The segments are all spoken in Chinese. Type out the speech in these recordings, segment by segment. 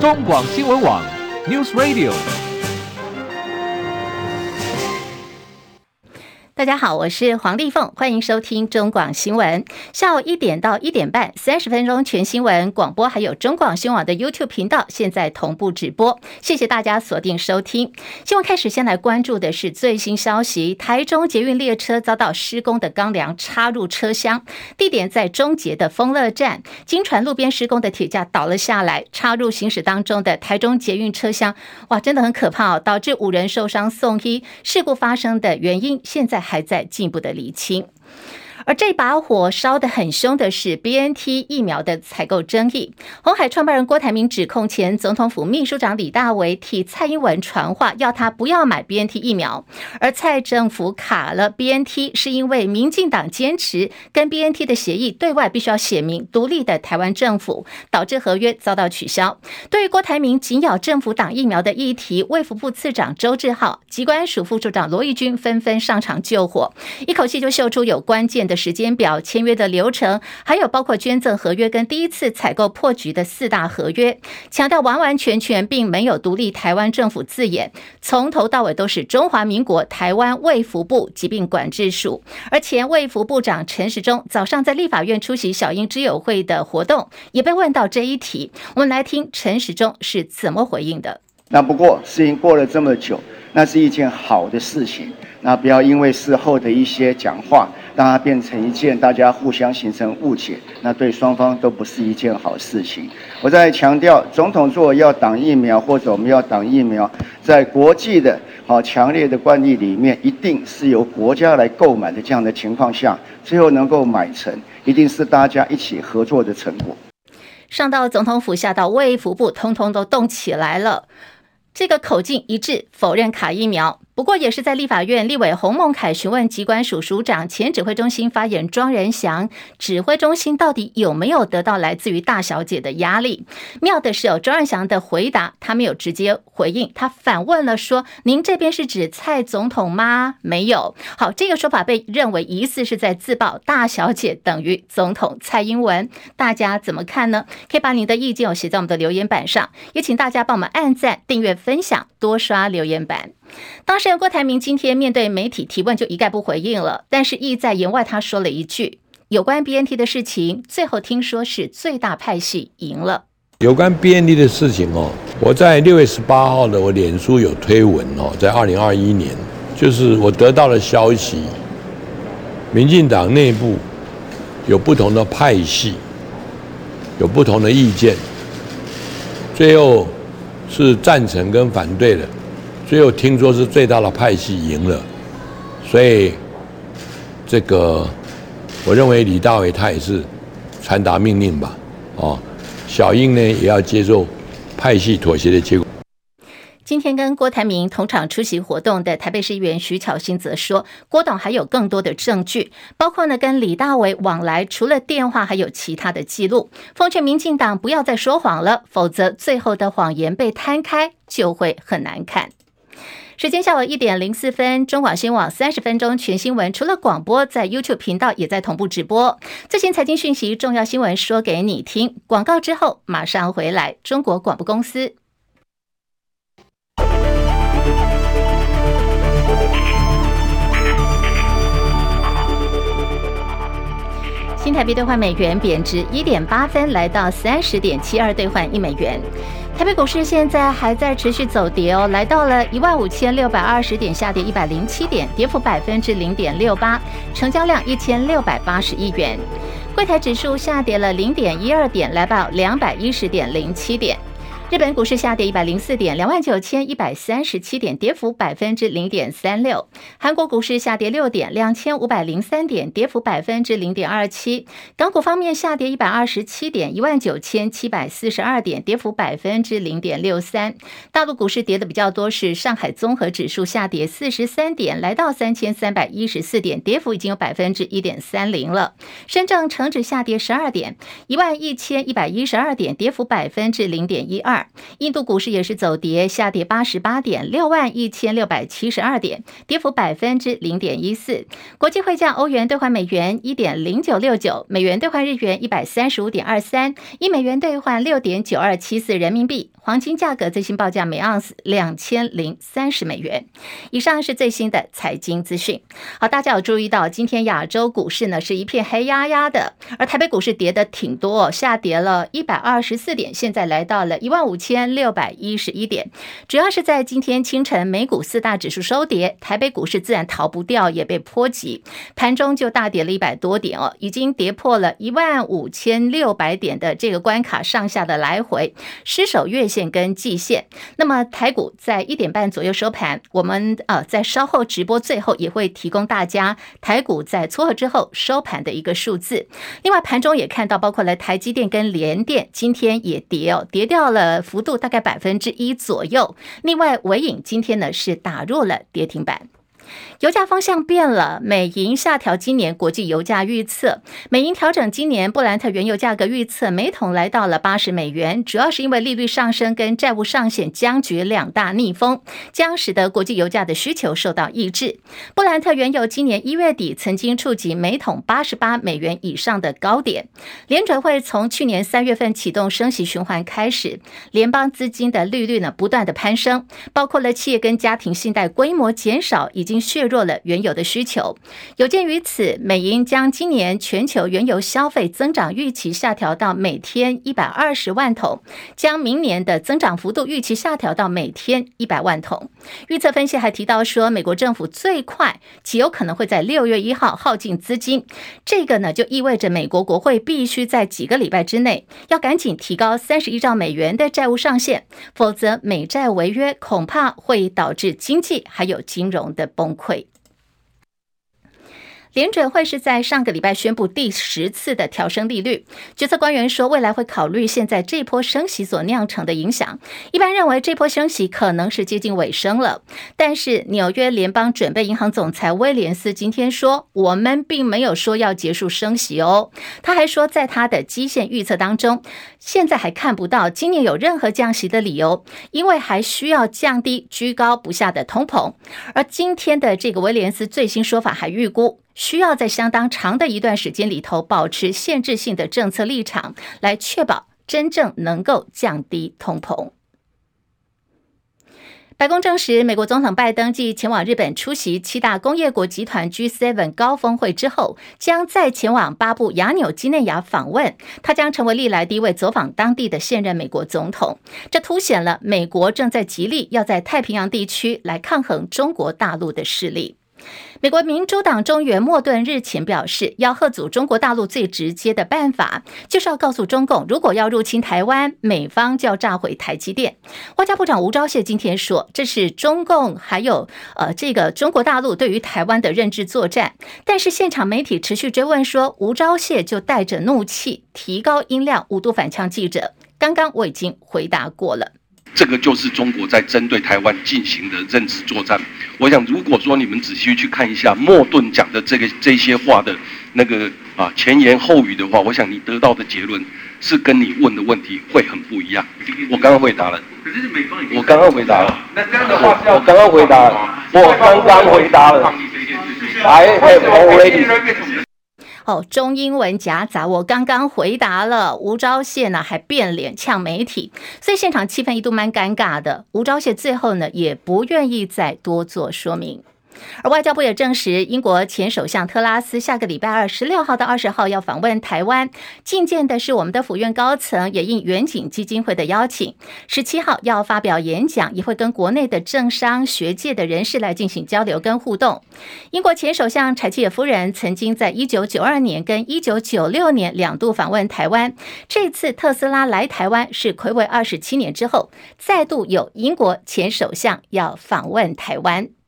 中广新闻网 News Radio。大家好，我是黄丽凤，欢迎收听中广新闻。下午一点到一点半，三十分钟全新闻广播，还有中广新闻网的 YouTube 频道，现在同步直播。谢谢大家锁定收听。新闻开始，先来关注的是最新消息：台中捷运列车遭到施工的钢梁插入车厢，地点在中捷的丰乐站。经传路边施工的铁架倒了下来，插入行驶当中的台中捷运车厢，哇，真的很可怕哦，导致五人受伤送医。事故发生的原因，现在还在进一步的厘清。而这把火烧得很凶的是 BNT 疫苗的采购争议。红海创办人郭台铭指控前总统府秘书长李大为替蔡英文传话，要他不要买 BNT 疫苗。而蔡政府卡了 BNT，是因为民进党坚持跟 BNT 的协议对外必须要写明独立的台湾政府，导致合约遭到取消。对于郭台铭紧咬政府党疫苗的议题，卫福部次长周志浩、机关署副署长罗义军纷纷上场救火，一口气就秀出有关键的时间表、签约的流程，还有包括捐赠合约跟第一次采购破局的四大合约，强调完完全全并没有独立台湾政府字眼，从头到尾都是中华民国台湾卫福部疾病管制署。而前卫福部长陈时中早上在立法院出席小英知友会的活动，也被问到这一题。我们来听陈时中是怎么回应的。那不过事情过了这么久，那是一件好的事情。那不要因为事后的一些讲话，让它变成一件大家互相形成误解，那对双方都不是一件好事情。我再强调，总统做要挡疫苗或者我们要挡疫苗，在国际的好强烈的惯例里面，一定是由国家来购买的这样的情况下，最后能够买成，一定是大家一起合作的成果。上到总统府，下到卫福部，通通都动起来了，这个口径一致，否认卡疫苗。不过也是在立法院，立委洪孟楷询问机关署署长、前指挥中心发言庄仁祥，指挥中心到底有没有得到来自于大小姐的压力？妙的是，有庄仁祥的回答，他没有直接回应，他反问了说：“您这边是指蔡总统吗？”没有。好，这个说法被认为疑似是在自曝大小姐等于总统蔡英文，大家怎么看呢？可以把您的意见写在我们的留言板上，也请大家帮我们按赞、订阅、分享，多刷留言板。当事人郭台铭今天面对媒体提问就一概不回应了，但是意在言外，他说了一句有关 BNT 的事情，最后听说是最大派系赢了。有关 BNT 的事情哦，我在六月十八号的我脸书有推文哦，在二零二一年，就是我得到的消息，民进党内部有不同的派系，有不同的意见，最后是赞成跟反对的。最后听说是最大的派系赢了，所以这个我认为李大伟他也是传达命令吧，哦，小英呢也要接受派系妥协的结果。今天跟郭台铭同场出席活动的台北市议员徐巧芯则说，郭董还有更多的证据，包括呢跟李大为往来，除了电话还有其他的记录。奉劝民进党不要再说谎了，否则最后的谎言被摊开就会很难看。时间下午一点零四分，中广新闻网三十分钟全新闻，除了广播，在 YouTube 频道也在同步直播。最新财经讯息、重要新闻说给你听。广告之后马上回来。中国广播公司。新台币兑换美元贬值一点八分，来到三十点七二兑换一美元。台北股市现在还在持续走跌哦，来到了一万五千六百二十点，下跌一百零七点，跌幅百分之零点六八，成交量一千六百八十亿元。柜台指数下跌了零点一二点，来到两百一十点零七点。日本股市下跌一百零四点，两万九千一百三十七点，跌幅百分之零点三六。韩国股市下跌六点，两千五百零三点，跌幅百分之零点二七。港股方面下跌一百二十七点，一万九千七百四十二点，跌幅百分之零点六三。大陆股市跌的比较多，是上海综合指数下跌四十三点，来到三千三百一十四点，跌幅已经有百分之一点三零了。深圳成指下跌十二点，一万一千一百一十二点，跌幅百分之零点一二。印度股市也是走跌，下跌八十八点，六万一千六百七十二点，跌幅百分之零点一四。国际汇价，欧元兑换美元一点零九六九，美元兑换日元一百三十五点二三，一美元兑换六点九二七四人民币。黄金价格最新报价每盎司两千零三十美元。以上是最新的财经资讯。好，大家有注意到，今天亚洲股市呢是一片黑压压的，而台北股市跌的挺多，下跌了一百二十四点，现在来到了一万五五千六百一十一点。主要是在今天清晨，美股四大指数收跌，台北股市自然逃不掉，也被波及，盘中就大跌了一百多点哦，已经跌破了一万五千六百点的这个关卡，上下的来回失守月线跟季线，那么台股在一点半左右收盘。我们呃在稍后直播最后也会提供大家台股在撮合之后收盘的一个数字。另外盘中也看到，包括了台积电跟联电今天也跌哦，跌掉了幅度大概百分之一左右。另外尾影今天呢是打入了跌停板。油价方向变了，美银下调今年国际油价预测。美银调整今年布兰特原油价格预测，每桶来到了八十美元，主要是因为利率上升跟债务上限僵局两大逆风，将使得国际油价的需求受到抑制。布兰特原油今年一月底曾经触及每桶八十八美元以上的高点。联准会从去年三月份启动升息循环开始，联邦资金的利率呢不断的攀升，包括了企业跟家庭信贷规模减少，已经。削弱了原油的需求。有鉴于此，美银将今年全球原油消费增长预期下调到每天一百二十万桶，将明年的增长幅度预期下调到每天一百万桶。预测分析还提到说，美国政府最快极有可能会在六月一号耗尽资金，这个呢就意味着美国国会必须在几个礼拜之内要赶紧提高三十亿兆美元的债务上限，否则美债违约恐怕会导致经济还有金融的崩溃。联准会是在上个礼拜宣布第十次的调升利率，决策官员说，未来会考虑现在这波升息所酿成的影响。一般认为这波升息可能是接近尾声了，但是纽约联邦准备银行总裁威廉斯今天说，我们并没有说要结束升息哦。他还说，在他的基线预测当中，现在还看不到今年有任何降息的理由，因为还需要降低居高不下的通膨。而今天的这个威廉斯最新说法还预估。需要在相当长的一段时间里头保持限制性的政策立场，来确保真正能够降低通膨。白宫证实，美国总统拜登继前往日本出席七大工业国集团 G7 高峰会之后，将再前往巴布亚纽几内亚访问。他将成为历来第一位走访当地的现任美国总统。这凸显了美国正在极力要在太平洋地区来抗衡中国大陆的势力。美国民主党中原莫顿日前表示，要吓阻中国大陆最直接的办法，就是要告诉中共，如果要入侵台湾，美方就要炸毁台积电。外交部长吴钊燮今天说，这是中共还有呃这个中国大陆对于台湾的认知作战。但是现场媒体持续追问说，吴钊燮就带着怒气提高音量，五度反呛记者。刚刚我已经回答过了。这个就是中国在针对台湾进行的认知作战。我想，如果说你们仔细去看一下莫顿讲的这个这些话的那个啊前言后语的话，我想你得到的结论是跟你问的问题会很不一样。我刚刚回答了，我刚刚回答了，那这样的话，我刚刚回答了，我刚刚回答了，I have already。中英文夹杂，我刚刚回答了。吴钊燮呢还变脸呛媒体，所以现场气氛一度蛮尴尬的。吴钊燮最后呢也不愿意再多做说明。而外交部也证实，英国前首相特拉斯下个礼拜二十六号到二十号要访问台湾，觐见的是我们的府院高层，也应远景基金会的邀请，十七号要发表演讲，也会跟国内的政商学界的人士来进行交流跟互动。英国前首相柴契尔夫人曾经在一九九二年跟一九九六年两度访问台湾，这次特斯拉来台湾是睽违二十七年之后，再度有英国前首相要访问台湾。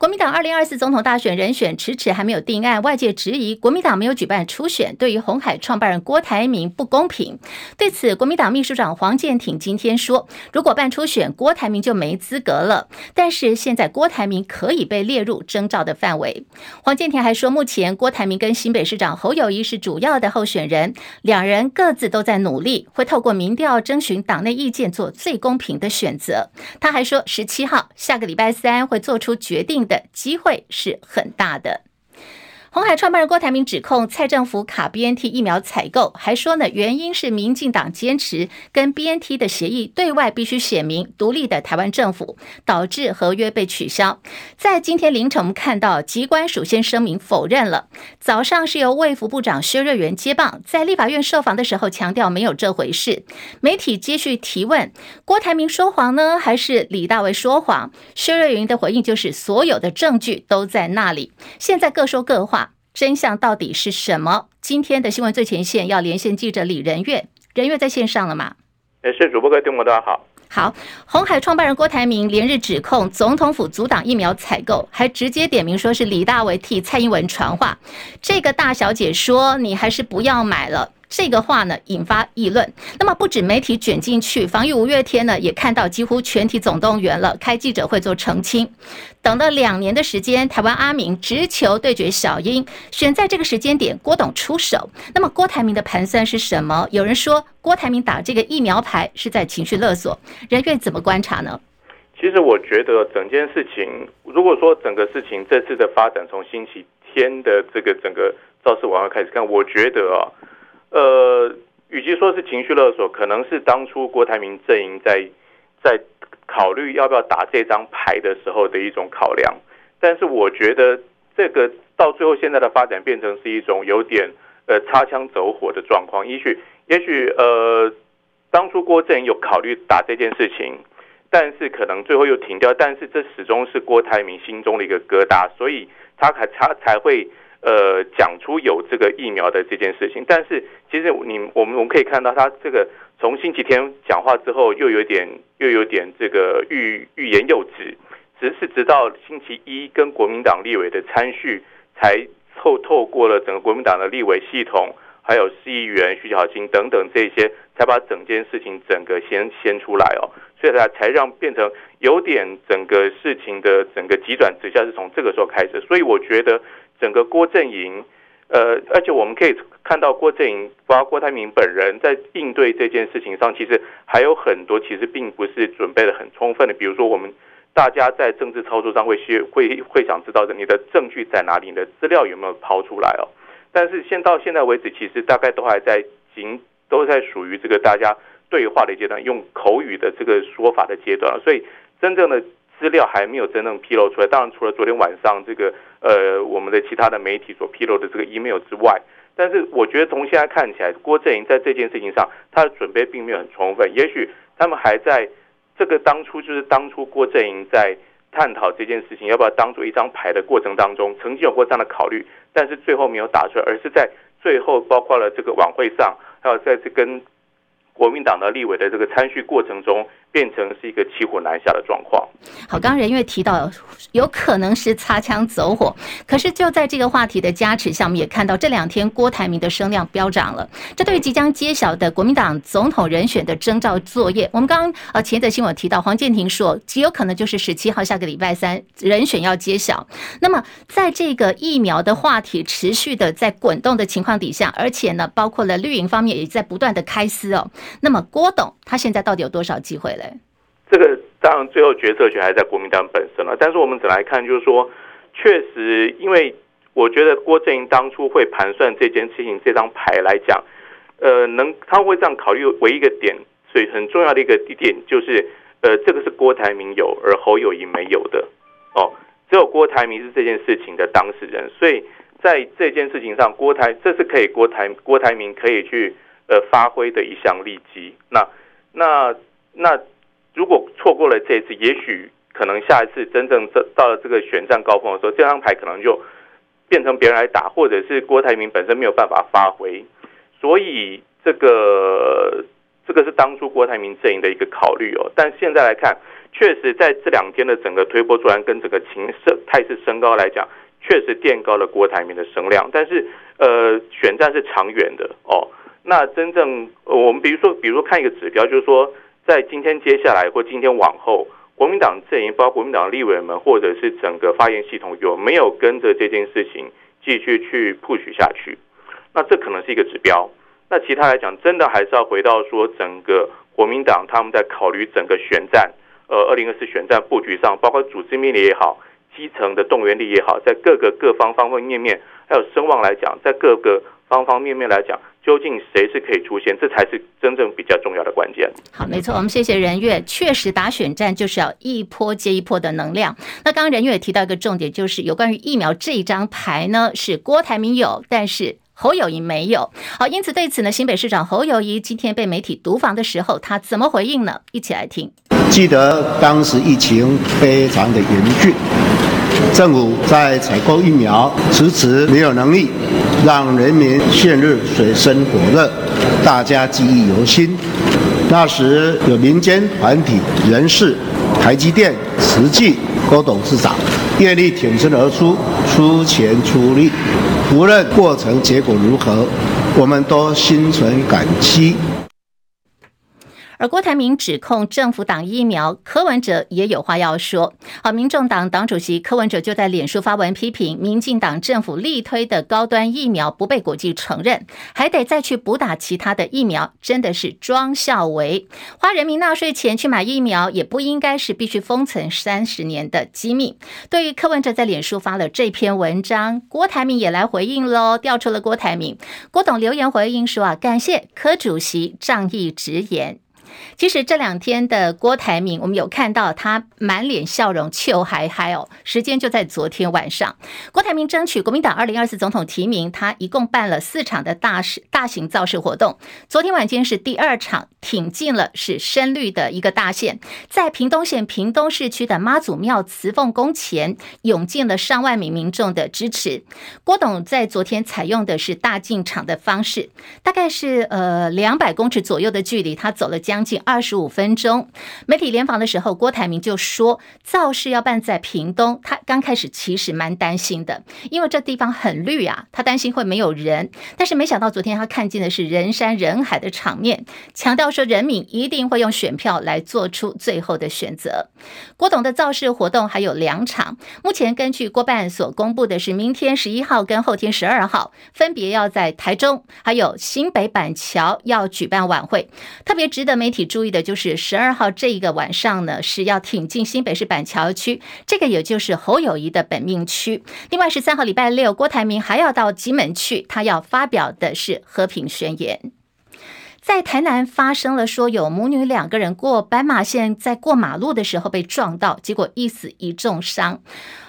国民党二零二四总统大选人选迟迟还没有定案，外界质疑国民党没有举办初选，对于红海创办人郭台铭不公平。对此，国民党秘书长黄健庭今天说，如果办初选，郭台铭就没资格了。但是现在郭台铭可以被列入征召的范围。黄健庭还说，目前郭台铭跟新北市长侯友谊是主要的候选人，两人各自都在努力，会透过民调征询党内意见，做最公平的选择。他还说，十七号下个礼拜三会做出决定。的机会是很大的。鸿海创办人郭台铭指控蔡政府卡 BNT 疫苗采购，还说呢，原因是民进党坚持跟 BNT 的协议对外必须写明独立的台湾政府，导致合约被取消。在今天凌晨，我们看到机关首先声明否认了。早上是由卫福部长薛瑞元接棒，在立法院受访的时候强调没有这回事。媒体继续提问：郭台铭说谎呢，还是李大为说谎？薛瑞云的回应就是所有的证据都在那里，现在各说各话。真相到底是什么？今天的新闻最前线要连线记者李仁月，仁月在线上了吗？哎，是主播各位听众大家好。好，红海创办人郭台铭连日指控总统府阻挡疫苗采购，还直接点名说是李大为替蔡英文传话。这个大小姐说：“你还是不要买了。”这个话呢，引发议论。那么不止媒体卷进去，防疫五月天呢也看到几乎全体总动员了，开记者会做澄清。等了两年的时间，台湾阿明直球对决小英，选在这个时间点，郭董出手。那么郭台铭的盘算是什么？有人说郭台铭打这个疫苗牌是在情绪勒索。人愿怎么观察呢？其实我觉得整件事情，如果说整个事情这次的发展从星期天的这个整个造势晚会开始看，我觉得啊。呃，与其说是情绪勒索，可能是当初郭台铭阵营在在考虑要不要打这张牌的时候的一种考量。但是我觉得这个到最后现在的发展变成是一种有点呃擦枪走火的状况。也许也许呃当初郭阵营有考虑打这件事情，但是可能最后又停掉。但是这始终是郭台铭心中的一个疙瘩，所以他才他才会。呃，讲出有这个疫苗的这件事情，但是其实你我们我们可以看到，他这个从星期天讲话之后，又有点又有点这个欲欲言又止，只是直到星期一跟国民党立委的参叙，才透透过了整个国民党的立委系统，还有市议员徐巧芯等等这些，才把整件事情整个先先出来哦，所以才才让变成有点整个事情的整个急转直下是从这个时候开始，所以我觉得。整个郭阵营，呃，而且我们可以看到郭阵营，包括郭台铭本人在应对这件事情上，其实还有很多其实并不是准备的很充分的。比如说，我们大家在政治操作上会需会会想知道的，你的证据在哪里？你的资料有没有抛出来哦？但是现到现在为止，其实大概都还在仅，都在属于这个大家对话的阶段，用口语的这个说法的阶段，所以真正的。资料还没有真正披露出来，当然除了昨天晚上这个呃我们的其他的媒体所披露的这个 email 之外，但是我觉得从现在看起来，郭阵营在这件事情上他的准备并没有很充分，也许他们还在这个当初就是当初郭阵营在探讨这件事情要不要当做一张牌的过程当中，曾经有过这样的考虑，但是最后没有打出来，而是在最后包括了这个晚会上，还有在这跟国民党的立委的这个参叙过程中。变成是一个骑虎难下的状况。好，刚刚人月提到有可能是擦枪走火，可是就在这个话题的加持下，我们也看到这两天郭台铭的声量飙涨了。这对于即将揭晓的国民党总统人选的征召作业，我们刚刚呃前则新闻提到黄建庭说极有可能就是十七号下个礼拜三人选要揭晓。那么在这个疫苗的话题持续的在滚动的情况底下，而且呢，包括了绿营方面也在不断的开撕哦。那么郭董他现在到底有多少机会？这个当然最后决策权还在国民党本身了，但是我们只来看，就是说，确实，因为我觉得郭阵营当初会盘算这件事情，这张牌来讲，呃，能他会这样考虑，唯一一个点，所以很重要的一个点就是，呃，这个是郭台铭有，而侯友宜没有的，哦，只有郭台铭是这件事情的当事人，所以在这件事情上，郭台这是可以郭台郭台铭可以去呃发挥的一项利基，那那。那如果错过了这一次，也许可能下一次真正这到了这个选战高峰的时候，这张牌可能就变成别人来打，或者是郭台铭本身没有办法发挥。所以这个这个是当初郭台铭阵营的一个考虑哦。但现在来看，确实在这两天的整个推波助澜跟整个情势态势升高来讲，确实垫高了郭台铭的声量。但是，呃，选战是长远的哦。那真正我们比如说，比如说看一个指标，就是说，在今天接下来或今天往后，国民党阵营，包括国民党立委们，或者是整个发言系统，有没有跟着这件事情继续去 push 下去？那这可能是一个指标。那其他来讲，真的还是要回到说，整个国民党他们在考虑整个选战，呃，二零二四选战布局上，包括组织面力也好，基层的动员力也好，在各个各方方方面面，还有声望来讲，在各个方方面面来讲，究竟谁是可以出现，这才是真正比较重要的关键。好，没错，我们谢谢任月，确实打选战就是要一波接一波的能量。那刚刚任月也提到一个重点，就是有关于疫苗这一张牌呢，是郭台铭有，但是。侯友谊没有好，因此对此呢，新北市长侯友谊今天被媒体读访的时候，他怎么回应呢？一起来听。记得当时疫情非常的严峻，政府在采购疫苗迟迟没有能力让人民陷入水深火热，大家记忆犹新。那时有民间团体人士、台积电、慈济郭董事长愿力挺身而出，出钱出力。无论过程结果如何，我们都心存感激。而郭台铭指控政府挡疫苗，柯文哲也有话要说。好，民众党党主席柯文哲就在脸书发文批评民进党政府力推的高端疫苗不被国际承认，还得再去补打其他的疫苗，真的是装孝维。花人民纳税钱去买疫苗，也不应该是必须封存三十年的机密。对于柯文哲在脸书发了这篇文章，郭台铭也来回应喽，调出了郭台铭。郭董留言回应说啊，感谢柯主席仗义直言。其实这两天的郭台铭，我们有看到他满脸笑容，秋嗨嗨哦。时间就在昨天晚上，郭台铭争取国民党二零二四总统提名，他一共办了四场的大事大型造势活动。昨天晚间是第二场，挺进了是深绿的一个大线，在屏东县屏东市区的妈祖庙慈凤宫前，涌进了上万名民众的支持。郭董在昨天采用的是大进场的方式，大概是呃两百公尺左右的距离，他走了将将近二十五分钟，媒体联访的时候，郭台铭就说造势要办在屏东，他刚开始其实蛮担心的，因为这地方很绿啊，他担心会没有人。但是没想到昨天他看见的是人山人海的场面，强调说人民一定会用选票来做出最后的选择。郭董的造势活动还有两场，目前根据郭办所公布的是，明天十一号跟后天十二号分别要在台中还有新北板桥要举办晚会，特别值得媒媒体注。意的就是十二号这一个晚上呢，是要挺进新北市板桥区，这个也就是侯友谊的本命区。另外十三号礼拜六，郭台铭还要到吉门去，他要发表的是和平宣言。在台南发生了说有母女两个人过斑马线，在过马路的时候被撞到，结果一死一重伤。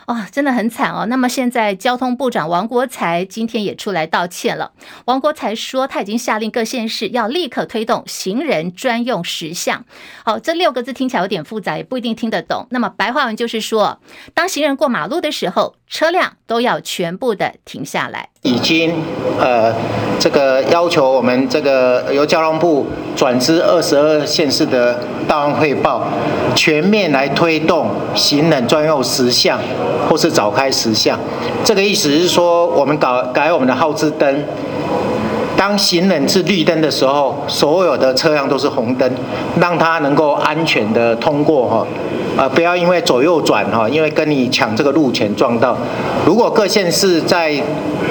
哇，真的很惨哦。那么现在交通部长王国材今天也出来道歉了。王国材说，他已经下令各县市要立刻推动行人专用实项。好，这六个字听起来有点复杂，也不一定听得懂。那么白话文就是说，当行人过马路的时候，车辆都要全部的停下来。已经呃，这个要求我们这个由交通部转至二十二县市的档案汇报，全面来推动行人专用实项。或是早开实项，这个意思是说，我们搞改我们的号志灯，当行人是绿灯的时候，所有的车辆都是红灯，让它能够安全的通过哈，呃，不要因为左右转哈，因为跟你抢这个路权撞到。如果各县市在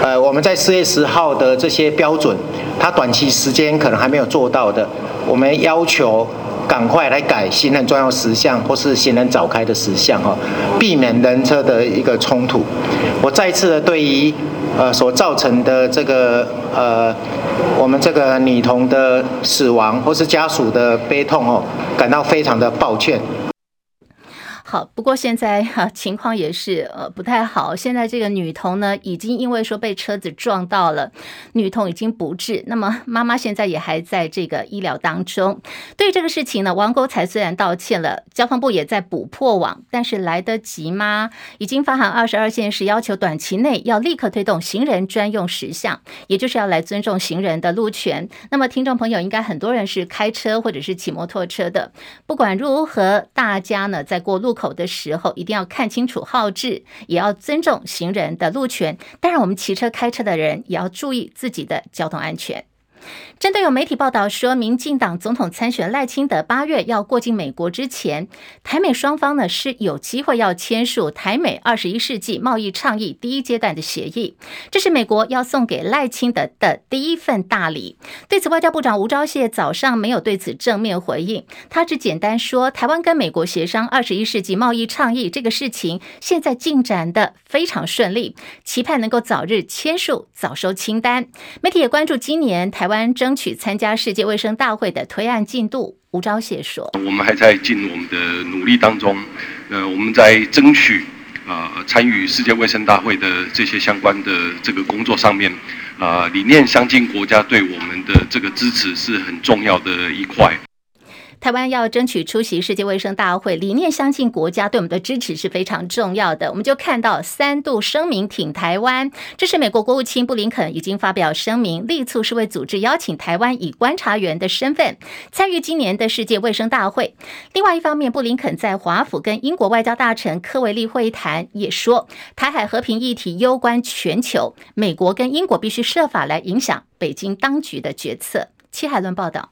呃我们在四月十号的这些标准，它短期时间可能还没有做到的，我们要求。赶快来改行人专用实像，或是行人早开的实像哈，避免人车的一个冲突。我再次的对于呃所造成的这个呃我们这个女童的死亡或是家属的悲痛哦，感到非常的抱歉。好，不过现在哈、情况也是呃不太好。现在这个女童呢，已经因为说被车子撞到了，女童已经不治。那么妈妈现在也还在这个医疗当中。对于这个事情呢，王国才虽然道歉了，交通部也在补破网，但是来得及吗？已经发函二十二县市，要求短期内要立刻推动行人专用实项，也就是要来尊重行人的路权。那么听众朋友应该很多人是开车或者是骑摩托车的，不管如何，大家呢在过路口的时候，一定要看清楚号志，也要尊重行人的路权。当然，我们骑车、开车的人也要注意自己的交通安全。针对有媒体报道说，民进党总统参选赖清德八月要过境美国之前，台美双方呢是有机会要签署台美二十一世纪贸易倡议第一阶段的协议，这是美国要送给赖清德的第一份大礼。对此，外交部长吴钊燮早上没有对此正面回应，他只简单说，台湾跟美国协商二十一世纪贸易倡议这个事情，现在进展得非常顺利，期盼能够早日签署，早收清单。媒体也关注今年台湾争取参加世界卫生大会的推案进度，吴钊燮说：“我们还在尽我们的努力当中，呃，我们在争取啊参与世界卫生大会的这些相关的这个工作上面，啊理念相近国家对我们的这个支持是很重要的一块。”台湾要争取出席世界卫生大会，理念相近国家对我们的支持是非常重要的。我们就看到三度声明挺台湾，这是美国国务卿布林肯已经发表声明，力促世卫组织邀请台湾以观察员的身份参与今年的世界卫生大会。另外一方面，布林肯在华府跟英国外交大臣科维利会谈，也说台海和平议题攸关全球，美国跟英国必须设法来影响北京当局的决策。戚海伦报道。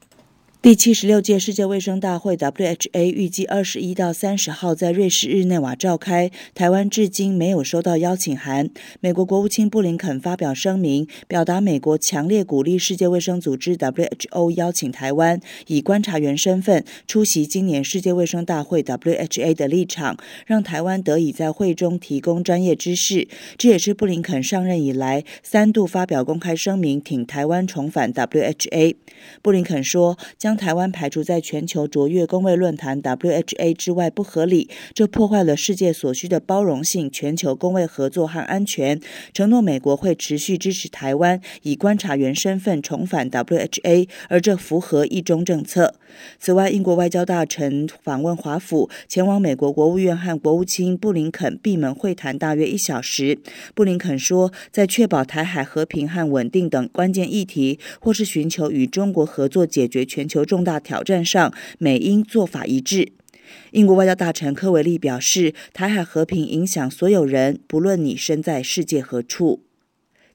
第七十六届世界卫生大会 （WHA） 预计二十一到三十号在瑞士日内瓦召开。台湾至今没有收到邀请函。美国国务卿布林肯发表声明，表达美国强烈鼓励世界卫生组织 （WHO） 邀请台湾以观察员身份出席今年世界卫生大会 （WHA） 的立场，让台湾得以在会中提供专业知识。这也是布林肯上任以来三度发表公开声明挺台湾重返 WHA。布林肯说将。将台湾排除在全球卓越公卫论坛 （WHA） 之外不合理，这破坏了世界所需的包容性、全球公卫合作和安全。承诺美国会持续支持台湾以观察员身份重返 WHA，而这符合一中政策。此外，英国外交大臣访问华府，前往美国国务院和国务卿布林肯闭门会谈大约一小时。布林肯说，在确保台海和平和稳定等关键议题，或是寻求与中国合作解决全球。重大挑战上，美英做法一致。英国外交大臣科维利表示，台海和平影响所有人，不论你身在世界何处。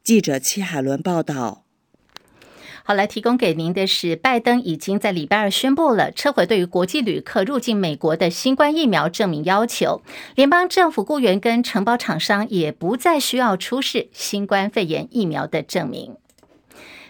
记者戚海伦报道。好，来提供给您的是，拜登已经在礼拜二宣布了撤回对于国际旅客入境美国的新冠疫苗证明要求，联邦政府雇员跟承包厂商也不再需要出示新冠肺炎疫苗的证明。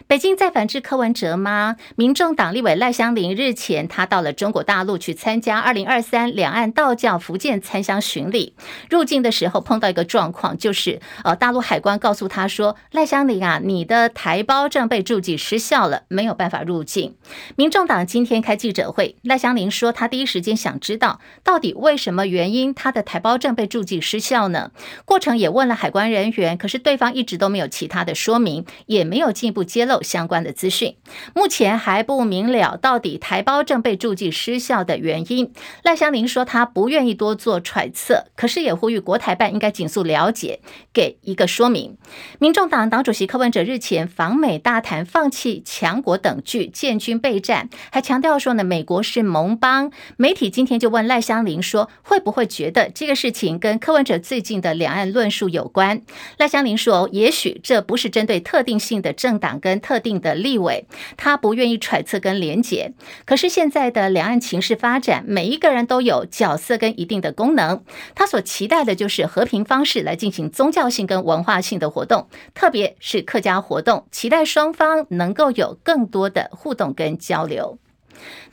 北京再反制柯文哲吗？民众党立委赖香伶日前，他到了中国大陆去参加二零二三两岸道教福建参香巡礼。入境的时候碰到一个状况，就是呃，大陆海关告诉他说：“赖香伶啊，你的台胞证被注记失效了，没有办法入境。”民众党今天开记者会，赖香伶说，他第一时间想知道到底为什么原因他的台胞证被注记失效呢？过程也问了海关人员，可是对方一直都没有其他的说明，也没有进一步揭露。相关的资讯，目前还不明了到底台胞证被注记失效的原因。赖香伶说，他不愿意多做揣测，可是也呼吁国台办应该紧速了解，给一个说明。民众党党主席柯文哲日前访美大谈放弃强国等句，建军备战，还强调说呢，美国是盟邦。媒体今天就问赖香伶说，会不会觉得这个事情跟柯文哲最近的两岸论述有关？赖香伶说，也许这不是针对特定性的政党跟。特定的立委，他不愿意揣测跟连结。可是现在的两岸情势发展，每一个人都有角色跟一定的功能。他所期待的就是和平方式来进行宗教性跟文化性的活动，特别是客家活动，期待双方能够有更多的互动跟交流。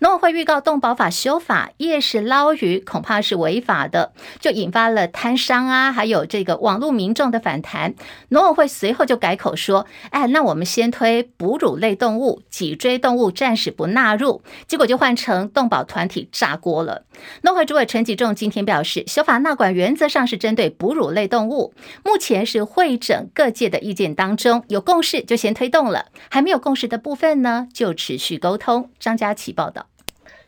农委会预告动保法修法，夜市捞鱼恐怕是违法的，就引发了摊商啊，还有这个网络民众的反弹。农委会随后就改口说：“哎，那我们先推哺乳类动物、脊椎动物暂时不纳入。”结果就换成动保团体炸锅了。农会主委陈吉仲今天表示，修法纳管原则上是针对哺乳类动物，目前是会诊各界的意见当中，有共识就先推动了，还没有共识的部分呢，就持续沟通。张佳琪报道。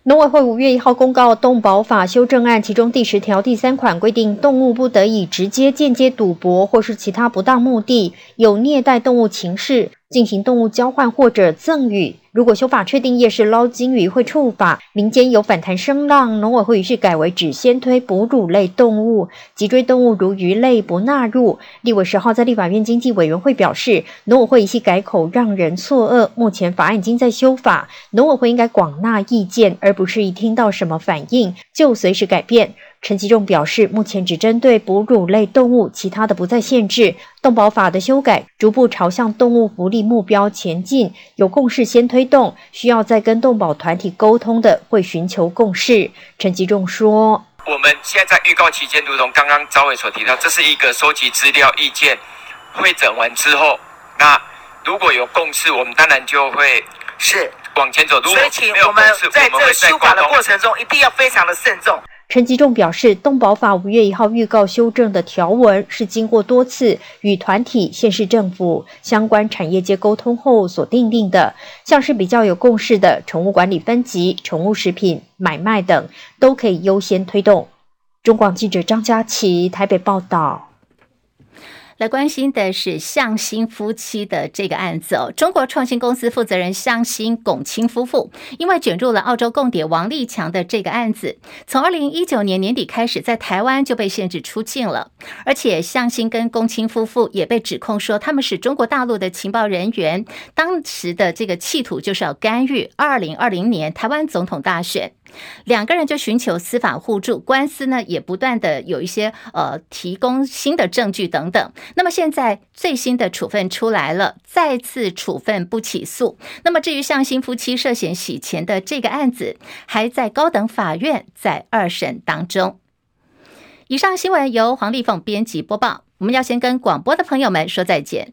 农委会五月一号公告动保法修正案，其中第十条第三款规定，动物不得以直接、间接赌博或是其他不当目的，有虐待动物情事，进行动物交换或者赠与。如果修法确定夜市捞金鱼会触法，民间有反弹声浪，农委会于是改为只先推哺乳类动物，脊椎动物如鱼类不纳入。立委十号在立法院经济委员会表示，农委会一系改口让人错愕，目前法案已经在修法，农委会应该广纳意见，而不是一听到什么反应就随时改变。陈吉仲表示，目前只针对哺乳类动物，其他的不再限制。动保法的修改逐步朝向动物福利目标前进，有共识先推动，需要再跟动保团体沟通的会寻求共识。陈吉仲说：“我们现在在预告期间，如同刚刚召委所提到，这是一个收集资料、意见会诊完之后，那如果有共识，我们当然就会是往前走。如果没有共识，我们在这修法的过程中一定要非常的慎重。”陈吉仲表示，动保法五月一号预告修正的条文是经过多次与团体、县市政府相关产业界沟通后所定定的，像是比较有共识的宠物管理分级、宠物食品买卖等，都可以优先推动。中广记者张佳琪台北报道。来关心的是向心夫妻的这个案子哦。中国创新公司负责人向心、龚青夫妇，因为卷入了澳洲共谍王立强的这个案子，从二零一九年年底开始，在台湾就被限制出境了。而且向心跟龚青夫妇也被指控说，他们是中国大陆的情报人员，当时的这个企图就是要干预二零二零年台湾总统大选。两个人就寻求司法互助，官司呢也不断的有一些呃提供新的证据等等。那么现在最新的处分出来了，再次处分不起诉。那么至于向新夫妻涉嫌洗钱的这个案子，还在高等法院在二审当中。以上新闻由黄丽凤编辑播报。我们要先跟广播的朋友们说再见。